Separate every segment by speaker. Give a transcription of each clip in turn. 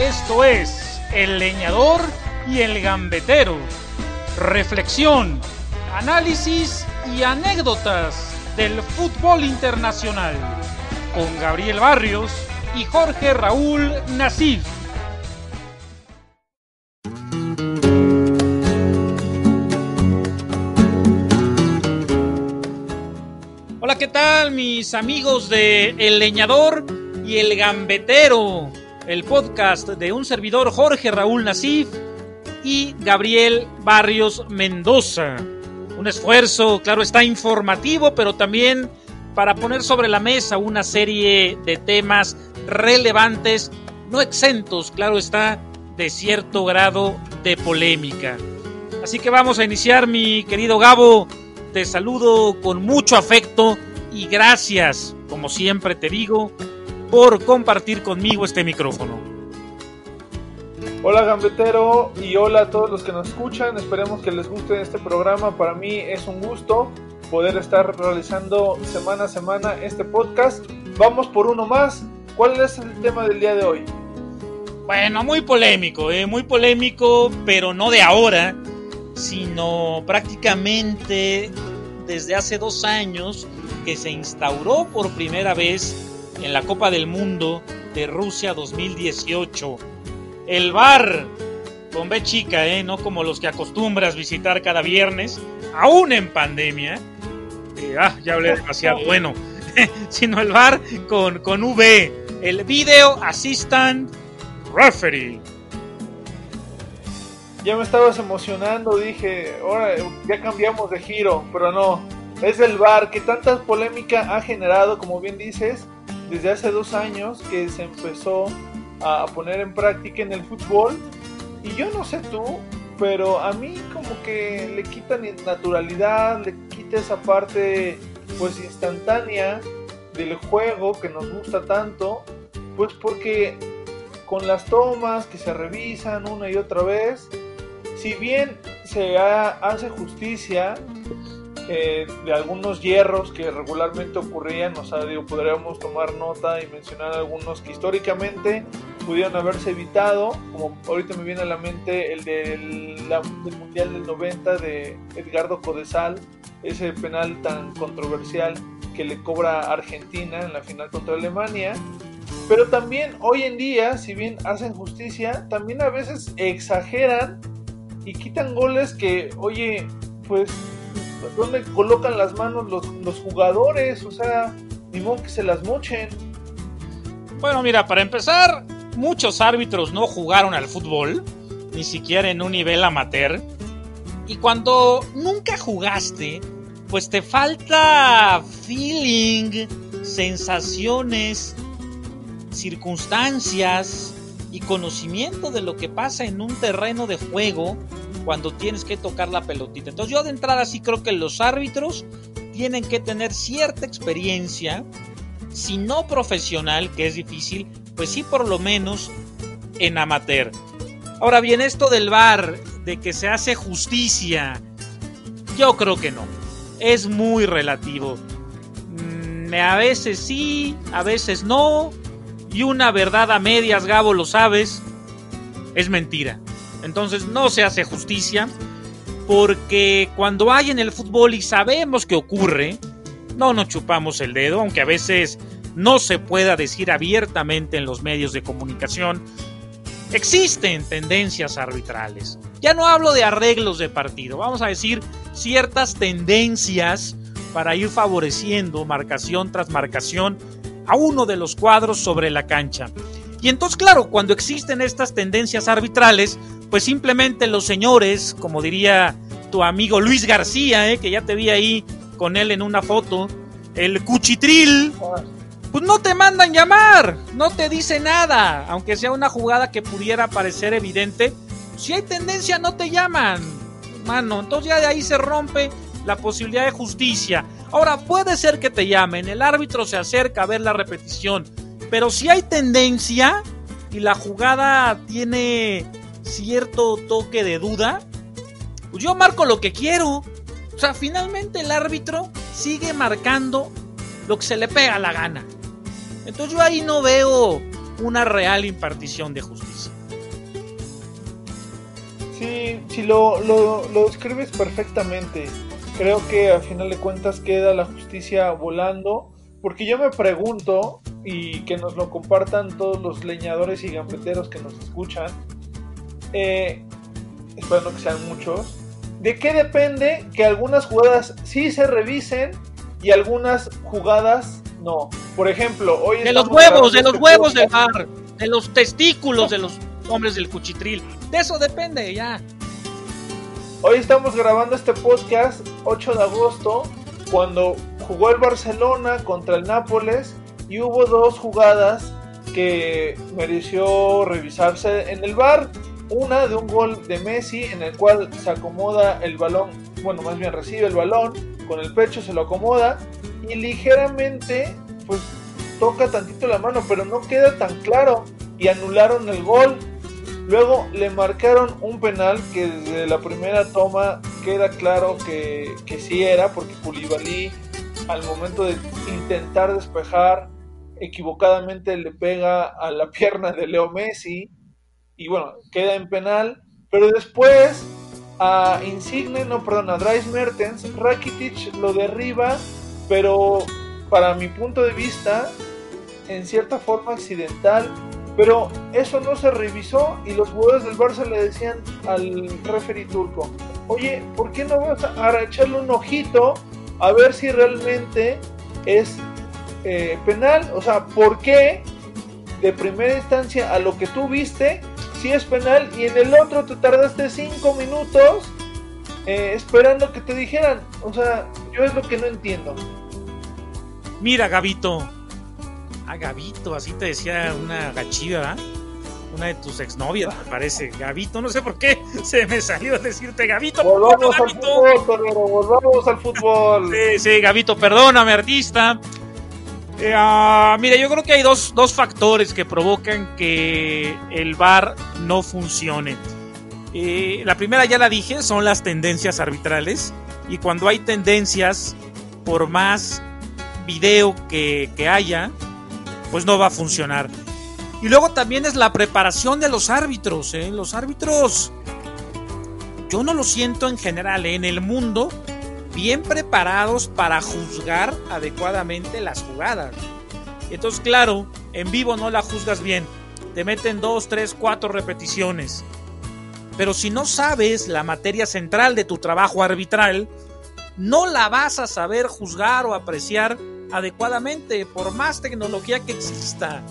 Speaker 1: Esto es El Leñador y el Gambetero. Reflexión, análisis y anécdotas del fútbol internacional. Con Gabriel Barrios y Jorge Raúl Nasif. Hola, ¿qué tal mis amigos de El Leñador y el Gambetero? El podcast de un servidor Jorge Raúl Nasif y Gabriel Barrios Mendoza. Un esfuerzo, claro, está informativo, pero también para poner sobre la mesa una serie de temas relevantes, no exentos, claro está, de cierto grado de polémica. Así que vamos a iniciar, mi querido Gabo. Te saludo con mucho afecto y gracias, como siempre te digo, por compartir conmigo este micrófono.
Speaker 2: Hola gambetero y hola a todos los que nos escuchan, esperemos que les guste este programa, para mí es un gusto poder estar realizando semana a semana este podcast. Vamos por uno más, ¿cuál es el tema del día de hoy?
Speaker 1: Bueno, muy polémico, ¿eh? muy polémico, pero no de ahora, sino prácticamente desde hace dos años que se instauró por primera vez en la Copa del Mundo de Rusia 2018. El bar con B chica, ¿eh? no como los que acostumbras visitar cada viernes, aún en pandemia. Eh, ah, ya hablé demasiado. Bueno, sino el bar con, con V, el Video Assistant Referee.
Speaker 2: Ya me estabas emocionando, dije, ahora ya cambiamos de giro, pero no. Es el bar que tanta polémica ha generado, como bien dices, desde hace dos años que se empezó a poner en práctica en el fútbol. Y yo no sé tú, pero a mí como que le quitan naturalidad, le quita esa parte pues instantánea del juego que nos gusta tanto, pues porque con las tomas que se revisan una y otra vez, si bien se hace justicia eh, de algunos hierros que regularmente ocurrían, o sea, digo, podríamos tomar nota y mencionar algunos que históricamente pudieron haberse evitado, como ahorita me viene a la mente el del, del Mundial del 90 de Edgardo Codesal, ese penal tan controversial que le cobra Argentina en la final contra Alemania. Pero también hoy en día, si bien hacen justicia, también a veces exageran y quitan goles que, oye, pues ¿Dónde colocan las manos los, los jugadores? O sea, ni modo que se las mochen.
Speaker 1: Bueno, mira, para empezar, muchos árbitros no jugaron al fútbol, ni siquiera en un nivel amateur. Y cuando nunca jugaste, pues te falta feeling, sensaciones, circunstancias y conocimiento de lo que pasa en un terreno de juego cuando tienes que tocar la pelotita. Entonces yo de entrada sí creo que los árbitros tienen que tener cierta experiencia, si no profesional, que es difícil, pues sí por lo menos en amateur. Ahora bien, esto del VAR, de que se hace justicia, yo creo que no. Es muy relativo. Mm, a veces sí, a veces no. Y una verdad a medias, Gabo, lo sabes, es mentira. Entonces no se hace justicia porque cuando hay en el fútbol y sabemos que ocurre, no nos chupamos el dedo, aunque a veces no se pueda decir abiertamente en los medios de comunicación. Existen tendencias arbitrales. Ya no hablo de arreglos de partido, vamos a decir ciertas tendencias para ir favoreciendo marcación tras marcación a uno de los cuadros sobre la cancha. Y entonces, claro, cuando existen estas tendencias arbitrales, pues simplemente los señores, como diría tu amigo Luis García, eh, que ya te vi ahí con él en una foto, el cuchitril, pues no te mandan llamar, no te dice nada, aunque sea una jugada que pudiera parecer evidente, si hay tendencia no te llaman, mano, entonces ya de ahí se rompe la posibilidad de justicia. Ahora puede ser que te llamen, el árbitro se acerca a ver la repetición, pero si hay tendencia y la jugada tiene cierto toque de duda, pues yo marco lo que quiero. O sea, finalmente el árbitro sigue marcando lo que se le pega a la gana. Entonces yo ahí no veo una real impartición de justicia.
Speaker 2: Sí, sí, lo, lo, lo describes perfectamente. Creo que al final de cuentas queda la justicia volando. Porque yo me pregunto, y que nos lo compartan todos los leñadores y gambeteros que nos escuchan, eh, esperando que sean muchos, ¿de qué depende que algunas jugadas sí se revisen y algunas jugadas no? Por ejemplo, hoy...
Speaker 1: De los huevos, de los este huevos del mar, de los testículos de los hombres del cuchitril. De eso depende, ya.
Speaker 2: Hoy estamos grabando este podcast 8 de agosto, cuando jugó el Barcelona contra el Nápoles y hubo dos jugadas que mereció revisarse en el bar. Una de un gol de Messi en el cual se acomoda el balón, bueno, más bien recibe el balón, con el pecho se lo acomoda y ligeramente pues toca tantito la mano, pero no queda tan claro y anularon el gol. Luego le marcaron un penal que desde la primera toma queda claro que, que sí era, porque Koulibaly al momento de intentar despejar equivocadamente le pega a la pierna de Leo Messi y bueno, queda en penal, pero después a Insigne, no, perdón, a Dries Mertens, Rakitic lo derriba, pero para mi punto de vista, en cierta forma accidental, pero eso no se revisó y los jugadores del Barça le decían al referee turco, oye, ¿por qué no vas a echarle un ojito a ver si realmente es eh, penal? O sea, ¿por qué de primera instancia a lo que tú viste si es penal y en el otro te tardaste cinco minutos eh, esperando que te dijeran? O sea, yo es lo que no entiendo.
Speaker 1: Mira, Gabito, Ah, Gabito, así te decía una gachida, Una de tus exnovias, me parece. Gabito, no sé por qué se me salió decirte Gabito.
Speaker 2: Volvamos al fútbol, volvamos al fútbol.
Speaker 1: Sí, sí, Gabito, perdóname, artista. Eh, ah, mira, yo creo que hay dos, dos, factores que provocan que el bar no funcione. Eh, la primera ya la dije, son las tendencias arbitrales. Y cuando hay tendencias, por más video que, que haya, pues no va a funcionar. Y luego también es la preparación de los árbitros. ¿eh? Los árbitros, yo no lo siento en general, ¿eh? en el mundo, bien preparados para juzgar adecuadamente las jugadas. Entonces, claro, en vivo no la juzgas bien. Te meten dos, tres, cuatro repeticiones. Pero si no sabes la materia central de tu trabajo arbitral, no la vas a saber juzgar o apreciar adecuadamente, por más tecnología que exista.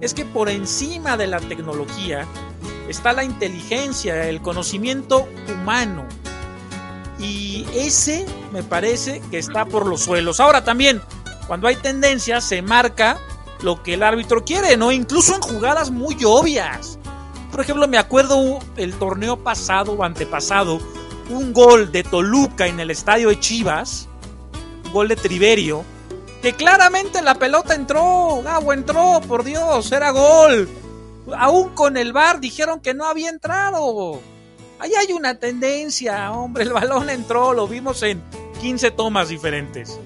Speaker 1: Es que por encima de la tecnología está la inteligencia, el conocimiento humano. Y ese me parece que está por los suelos. Ahora también, cuando hay tendencias, se marca lo que el árbitro quiere, ¿no? Incluso en jugadas muy obvias. Por ejemplo, me acuerdo el torneo pasado o antepasado, un gol de Toluca en el estadio de Chivas, un gol de Triverio, que claramente la pelota entró, Gabo entró, por Dios, era gol. Aún con el VAR dijeron que no había entrado. Ahí hay una tendencia, hombre, el balón entró, lo vimos en 15 tomas diferentes.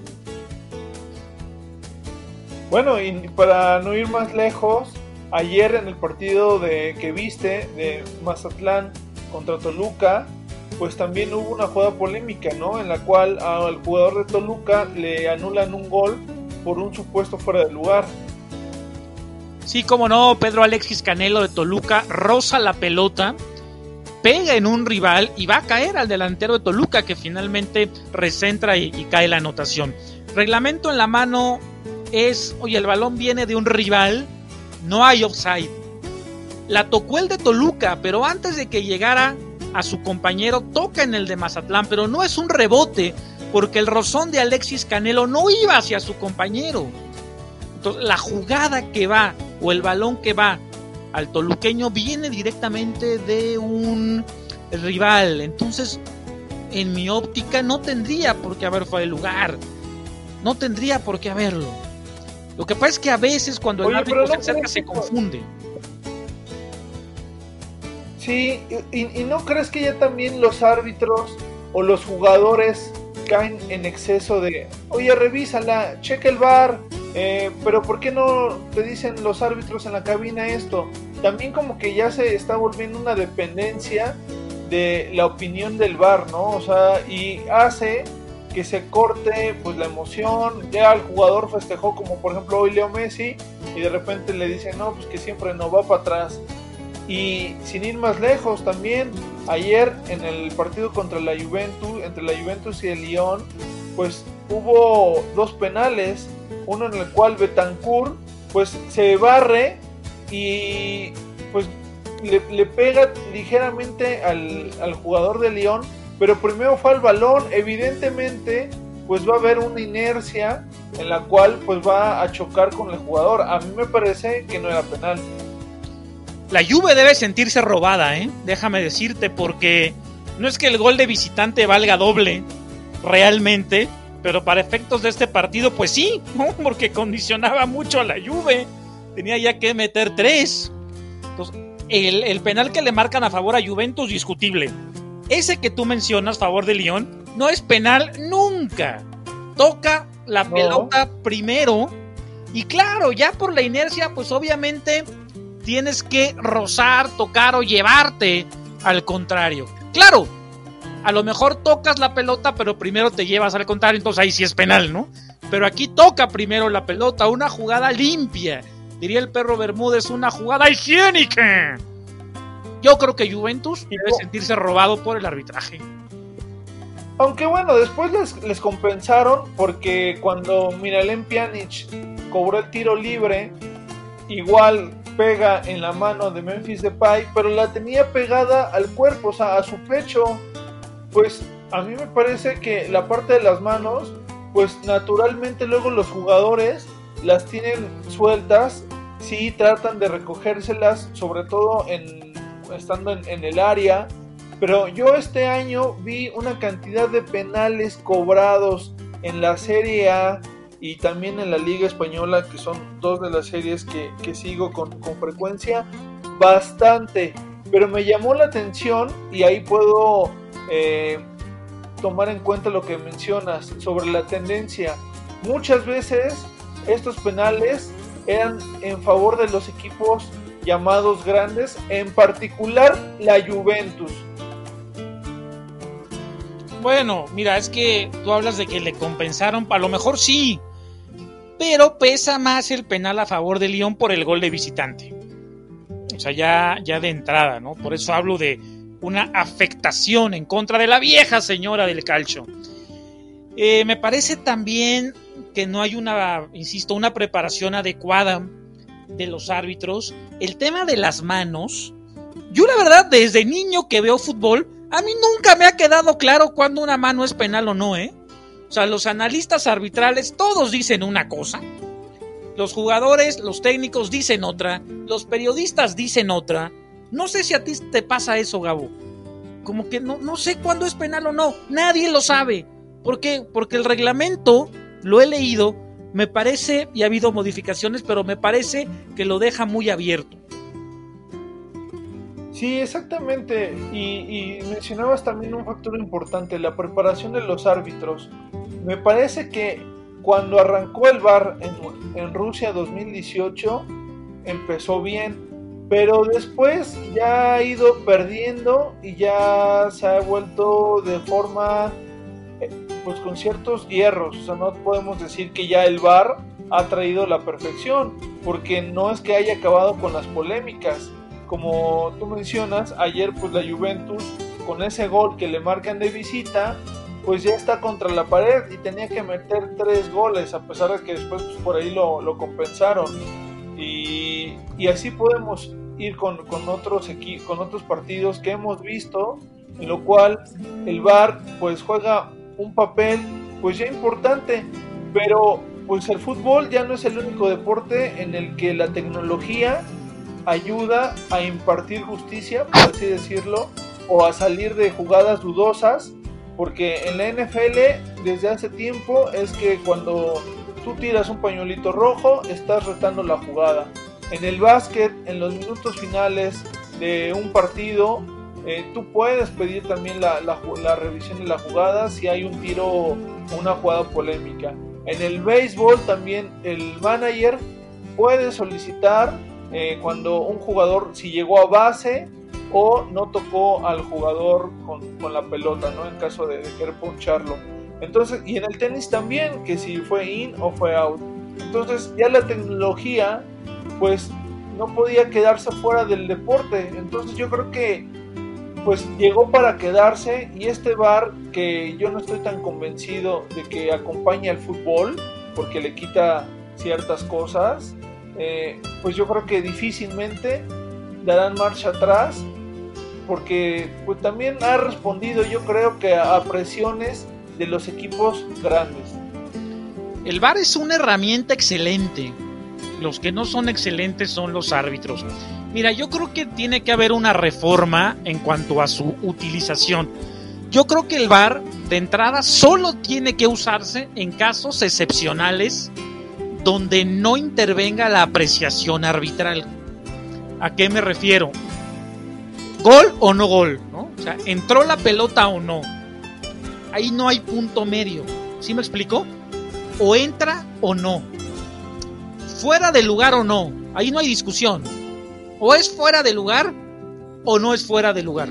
Speaker 2: Bueno, y para no ir más lejos, ayer en el partido de que viste de Mazatlán contra Toluca, pues también hubo una jugada polémica, ¿no? En la cual al jugador de Toluca le anulan un gol por un supuesto fuera de lugar.
Speaker 1: Sí, como no, Pedro Alexis Canelo de Toluca roza la pelota, pega en un rival y va a caer al delantero de Toluca que finalmente recentra y, cae la anotación. Reglamento en la mano es, oye, el balón viene de un rival, no hay offside. La tocó el de Toluca, pero antes de que llegara a su compañero, toca en el de Mazatlán, pero no es un rebote, porque el rozón de Alexis Canelo no iba hacia su compañero. Entonces, la jugada que va o el balón que va al toluqueño viene directamente de un rival. Entonces, en mi óptica no tendría por qué haber fue el lugar. No tendría por qué haberlo. Lo que pasa es que a veces cuando el árbitro se acerca se confunde.
Speaker 2: Sí, y, y, no crees que ya también los árbitros o los jugadores caen en exceso de, oye, revísala, checa el bar, Eh, pero ¿por qué no te dicen los árbitros en la cabina esto? También como que ya se está volviendo una dependencia de la opinión del bar, ¿no? O sea, y hace que se corte pues la emoción, ya el jugador festejó como por ejemplo hoy Leo Messi y de repente le dicen no, pues que siempre no va para atrás. Y sin ir más lejos también, ayer en el partido contra la Juventus, entre la Juventus y el Lyon, pues hubo dos penales, uno en el cual Betancourt pues se barre y pues le, pega ligeramente al, jugador de Lyon, pero primero fue al balón, evidentemente pues va a haber una inercia en la cual pues va a chocar con el jugador. A mí me parece que no era penal.
Speaker 1: La Juve debe sentirse robada, ¿eh? Déjame decirte, porque no es que el gol de visitante valga doble, realmente, pero para efectos de este partido, pues sí, porque condicionaba mucho a la Juve. Tenía ya que meter tres. Entonces, el, el, penal que le marcan a favor a Juventus, discutible. Ese que tú mencionas, favor de Lyon, no es penal nunca. Toca la pelota primero. Y claro, ya por la inercia, pues obviamente tienes que rozar, tocar o llevarte al contrario. Claro, a lo mejor tocas la pelota, pero primero te llevas al contrario, entonces ahí sí es penal, ¿no? Pero aquí toca primero la pelota, una jugada limpia. Diría el perro Bermúdez, una jugada higiénica. Yo creo que Juventus debe sentirse robado por el arbitraje.
Speaker 2: Aunque bueno, después les, les compensaron porque cuando Miralem Pjanic cobró el tiro libre, igual pega en la mano de Memphis Depay, pero la tenía pegada al cuerpo, o sea, a su pecho. Pues a mí me parece que la parte de las manos, pues naturalmente luego los jugadores las tienen sueltas, sí tratan de recogérselas, sobre todo en, estando en, en el área. Pero yo este año vi una cantidad de penales cobrados en la Serie A y también en la Liga Española, que son dos de las series que, sigo con, frecuencia, bastante. Pero me llamó la atención y ahí puedo eh, tomar en cuenta lo que mencionas sobre la tendencia. Muchas veces estos penales eran en favor de los equipos llamados grandes, en particular la Juventus.
Speaker 1: Bueno, mira, es que tú hablas de que le compensaron, a lo mejor sí, pero pesa más el penal a favor de Lyon por el gol de visitante. O sea, ya, ya de entrada, ¿no? Por eso hablo de una afectación en contra de la vieja señora del calcio. Eh, me parece también que no hay una, insisto, una preparación adecuada de los árbitros. El tema de las manos. Yo la verdad, desde niño que veo fútbol, a mí nunca me ha quedado claro cuándo una mano es penal o no, ¿eh? O sea, los analistas arbitrales todos dicen una cosa, los jugadores, los técnicos dicen otra, los periodistas dicen otra. No sé si a ti te pasa eso, Gabo. Como que no, no sé cuándo es penal o no. Nadie lo sabe. ¿Por qué? Porque el reglamento, lo he leído, me parece, y ha habido modificaciones, pero me parece que lo deja muy abierto.
Speaker 2: Sí, exactamente. Y, mencionabas también un factor importante, la preparación de los árbitros. Me parece que cuando arrancó el VAR en, Rusia 2018 empezó bien, pero después ya ha ido perdiendo y ya se ha vuelto de forma, eh, pues con ciertos hierros. O sea, no podemos decir que ya el VAR ha traído la perfección, porque no es que haya acabado con las polémicas como tú mencionas, ayer pues la Juventus con ese gol que le marcan de visita, pues ya está contra la pared y tenía que meter tres goles, a pesar de que después pues, por ahí lo, compensaron. Y, así podemos ir con, otros con otros partidos que hemos visto, en lo cual el VAR pues juega un papel pues ya importante, pero pues el fútbol ya no es el único deporte en el que la tecnología ayuda a impartir justicia, por así decirlo, o a salir de jugadas dudosas, porque en la NFL desde hace tiempo es que cuando tú tiras un pañuelito rojo, estás retando la jugada. En el básquet, en los minutos finales de un partido, eh, tú puedes pedir también la, revisión de la jugada si hay un tiro o una jugada polémica. En el béisbol también el manager puede solicitar eh, cuando un jugador si llegó a base o no tocó al jugador con, la pelota, ¿no? En caso de, de, querer poncharlo. Entonces, y en el tenis también, que si fue in o fue out. Entonces, ya la tecnología, pues, no podía quedarse fuera del deporte. Entonces, yo creo que, pues, llegó para quedarse y este bar, que yo no estoy tan convencido de que acompañe al fútbol, porque le quita ciertas cosas, eh, pues yo creo que difícilmente darán marcha atrás porque pues también ha respondido yo creo que a presiones de los equipos grandes.
Speaker 1: El VAR es una herramienta excelente. Los que no son excelentes son los árbitros. Mira, yo creo que tiene que haber una reforma en cuanto a su utilización. Yo creo que el VAR de entrada solo tiene que usarse en casos excepcionales donde no intervenga la apreciación arbitral. ¿A qué me refiero? Gol o no gol, ¿no? O sea, entró la pelota o no. Ahí no hay punto medio. ¿Sí me explico? O entra o no. Fuera de lugar o no. Ahí no hay discusión. O es fuera de lugar o no es fuera de lugar.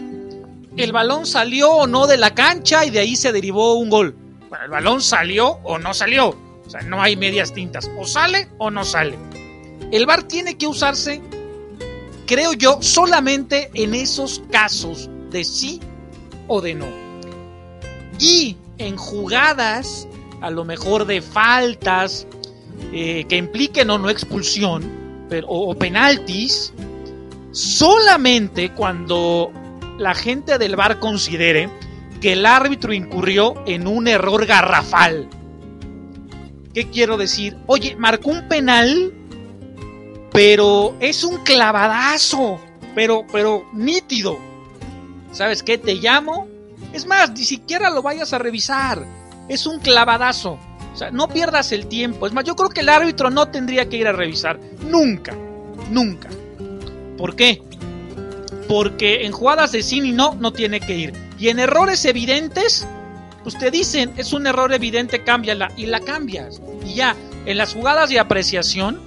Speaker 1: El balón salió o no de la cancha y de ahí se derivó un gol. Bueno, el balón salió o no salió sea, no hay medias tintas. O sale o no sale. El VAR tiene que usarse, creo yo, solamente en esos casos de sí o de no. Y en jugadas, a lo mejor de faltas eh, que impliquen o no expulsión, pero, o penaltis, solamente cuando la gente del VAR considere que el árbitro incurrió en un error garrafal ¿Qué quiero decir? Oye, marcó un penal, pero es un clavadazo, pero, pero nítido. ¿Sabes qué? Te llamo. Es más, ni siquiera lo vayas a revisar. Es un clavadazo. O sea, no pierdas el tiempo. Es más, yo creo que el árbitro no tendría que ir a revisar. Nunca. Nunca. ¿Por qué? Porque en jugadas de cine no, no tiene que ir. Y en errores evidentes, pues te dicen, es un error evidente, cámbiala y la cambias. Y ya, en las jugadas de apreciación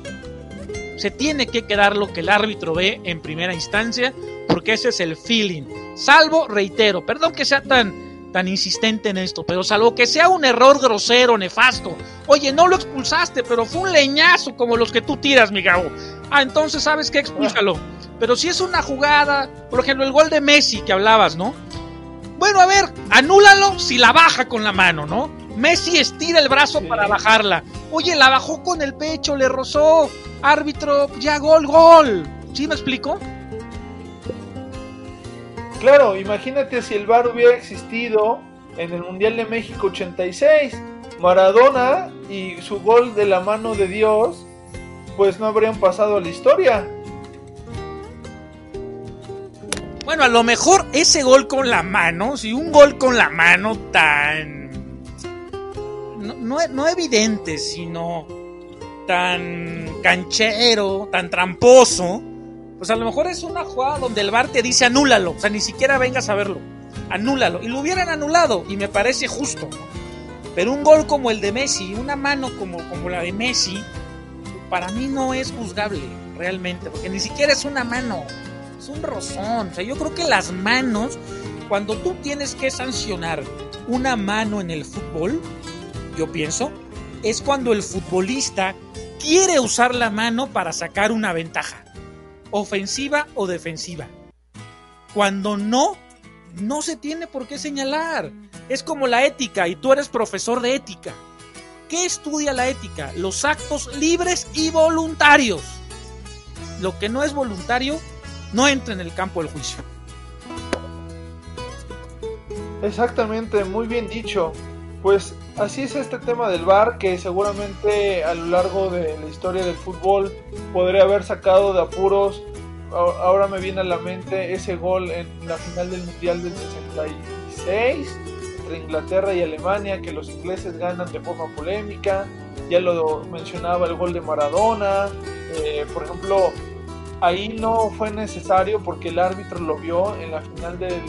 Speaker 1: se tiene que quedar lo que el árbitro ve en primera instancia, porque ese es el feeling. Salvo, reitero, perdón que sea tan, tan insistente en esto, pero salvo que sea un error grosero, nefasto. Oye, no lo expulsaste, pero fue un leñazo como los que tú tiras, mi gabo. Ah, entonces sabes que expúlsalo. Pero si es una jugada, por ejemplo, el gol de Messi que hablabas, ¿no? Bueno, a ver, anúlalo si la baja con la mano, ¿no? Messi estira el brazo para bajarla. Oye, la bajó con el pecho, le rozó. Árbitro, ya gol, gol. ¿Sí me explico?
Speaker 2: Claro, imagínate si el VAR hubiera existido en el Mundial de México 86. Maradona y su gol de la mano de Dios, pues no habrían pasado a la historia.
Speaker 1: Bueno, a lo mejor ese gol con la mano, si un gol con la mano tan. No, evidente, sino tan canchero, tan tramposo, pues a lo mejor es una jugada donde el VAR te dice anúlalo, o sea, ni siquiera vengas a verlo, anúlalo. Y lo hubieran anulado, y me parece justo. Pero un gol como el de Messi, una mano como, como la de Messi, para mí no es juzgable, realmente, porque ni siquiera es una mano un rozón. O sea, yo creo que las manos, cuando tú tienes que sancionar una mano en el fútbol, yo pienso, es cuando el futbolista quiere usar la mano para sacar una ventaja, ofensiva o defensiva. Cuando no, no se tiene por qué señalar. Es como la ética y tú eres profesor de ética. ¿Qué estudia la ética? Los actos libres y voluntarios. Lo que no es voluntario no entra en el campo del juicio.
Speaker 2: Exactamente, muy bien dicho. Pues así es este tema del VAR que seguramente a lo largo de la historia del fútbol podría haber sacado de apuros. Ahora me viene a la mente ese gol en la final del Mundial del 66 entre Inglaterra y Alemania que los ingleses ganan de forma polémica. Ya lo mencionaba el gol de Maradona. Eh, por ejemplo, ahí no fue necesario porque el árbitro lo vio en la final de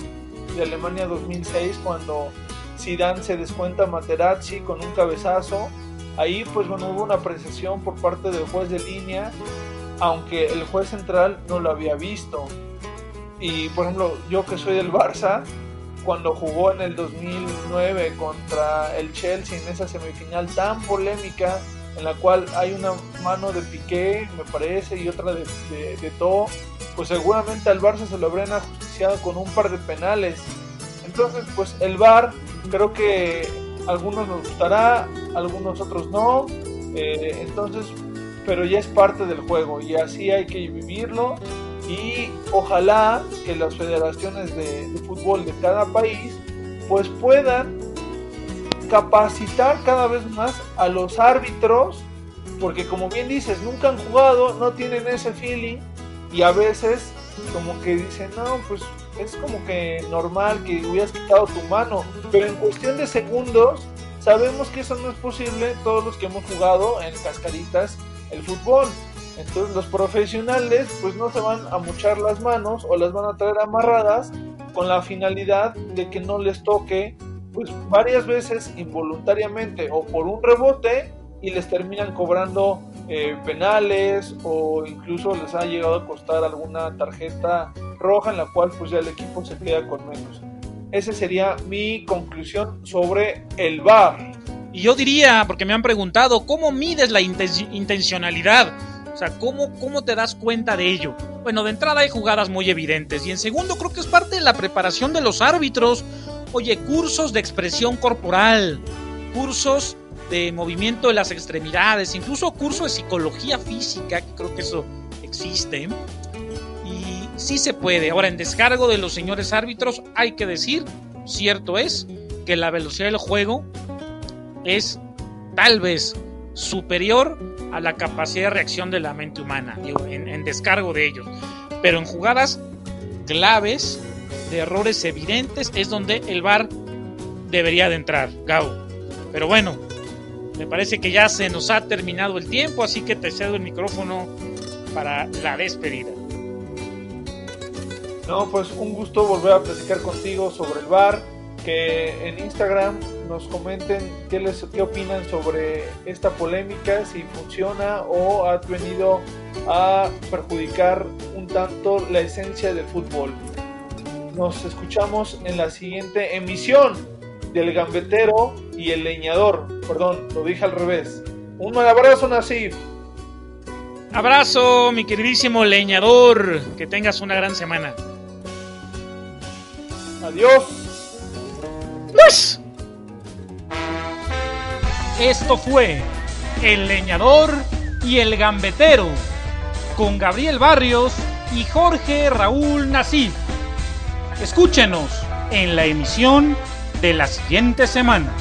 Speaker 2: Alemania 2006 cuando Zidane se descuenta a Materazzi con un cabezazo Ahí pues bueno hubo una apreciación por parte del juez de línea, aunque el juez central no lo había visto. Y por ejemplo, yo que soy del Barça, cuando jugó en el 2009 contra el Chelsea en esa semifinal tan polémica, en la cual hay una mano de Piqué, me parece, y otra de, de, pues seguramente al Barça se lo habrían ajusticiado con un par de penales. Entonces, pues el VAR, creo que algunos nos gustará, algunos otros no. Eh, entonces, pero ya es parte del juego y así hay que vivirlo. Y ojalá que las federaciones de, de fútbol de cada país pues puedan capacitar cada vez más a los árbitros, porque como bien dices, nunca han jugado, no tienen ese feeling y a veces como que dicen, no, pues es como que normal que hubieras quitado tu mano, pero en cuestión de segundos sabemos que eso no es posible todos los que hemos jugado en cascaritas el fútbol. Entonces los profesionales pues no se van a muchar las manos o las van a traer amarradas con la finalidad de que no les toque pues varias veces involuntariamente o por un rebote y les terminan cobrando eh, penales o incluso les ha llegado a costar alguna tarjeta roja en la cual pues ya el equipo se queda con menos. Esa sería mi conclusión sobre el VAR.
Speaker 1: Y yo diría, porque me han preguntado, ¿cómo mides la intencionalidad? O sea, ¿cómo, ¿cómo te das cuenta de ello? Bueno, de entrada hay jugadas muy evidentes y en segundo creo que es parte de la preparación de los árbitros. Oye, cursos de expresión corporal, cursos de movimiento de las extremidades, incluso curso de psicología física, creo que eso existe. Y sí se puede. Ahora, en descargo de los señores árbitros, hay que decir, cierto es, que la velocidad del juego es tal vez superior a la capacidad de reacción de la mente humana, en, en descargo de ellos. Pero en jugadas claves, de errores evidentes, es donde el VAR debería de entrar, Gau. Pero bueno, me parece que ya se nos ha terminado el tiempo, así que te cedo el micrófono para la despedida.
Speaker 2: No, pues un gusto volver a platicar contigo sobre el bar, que en Instagram nos comenten qué les qué opinan sobre esta polémica, si funciona o ha venido a perjudicar un tanto la esencia del fútbol. Nos escuchamos en la siguiente emisión del gambetero y el leñador. Perdón, lo dije al revés. Un abrazo, Nasif.
Speaker 1: Abrazo, mi queridísimo leñador. Que tengas una gran semana.
Speaker 2: Adiós.
Speaker 1: Pues. Esto fue El Leñador y el Gambetero con Gabriel Barrios y Jorge Raúl Nasif. Escúchenos en la emisión de la siguiente semana.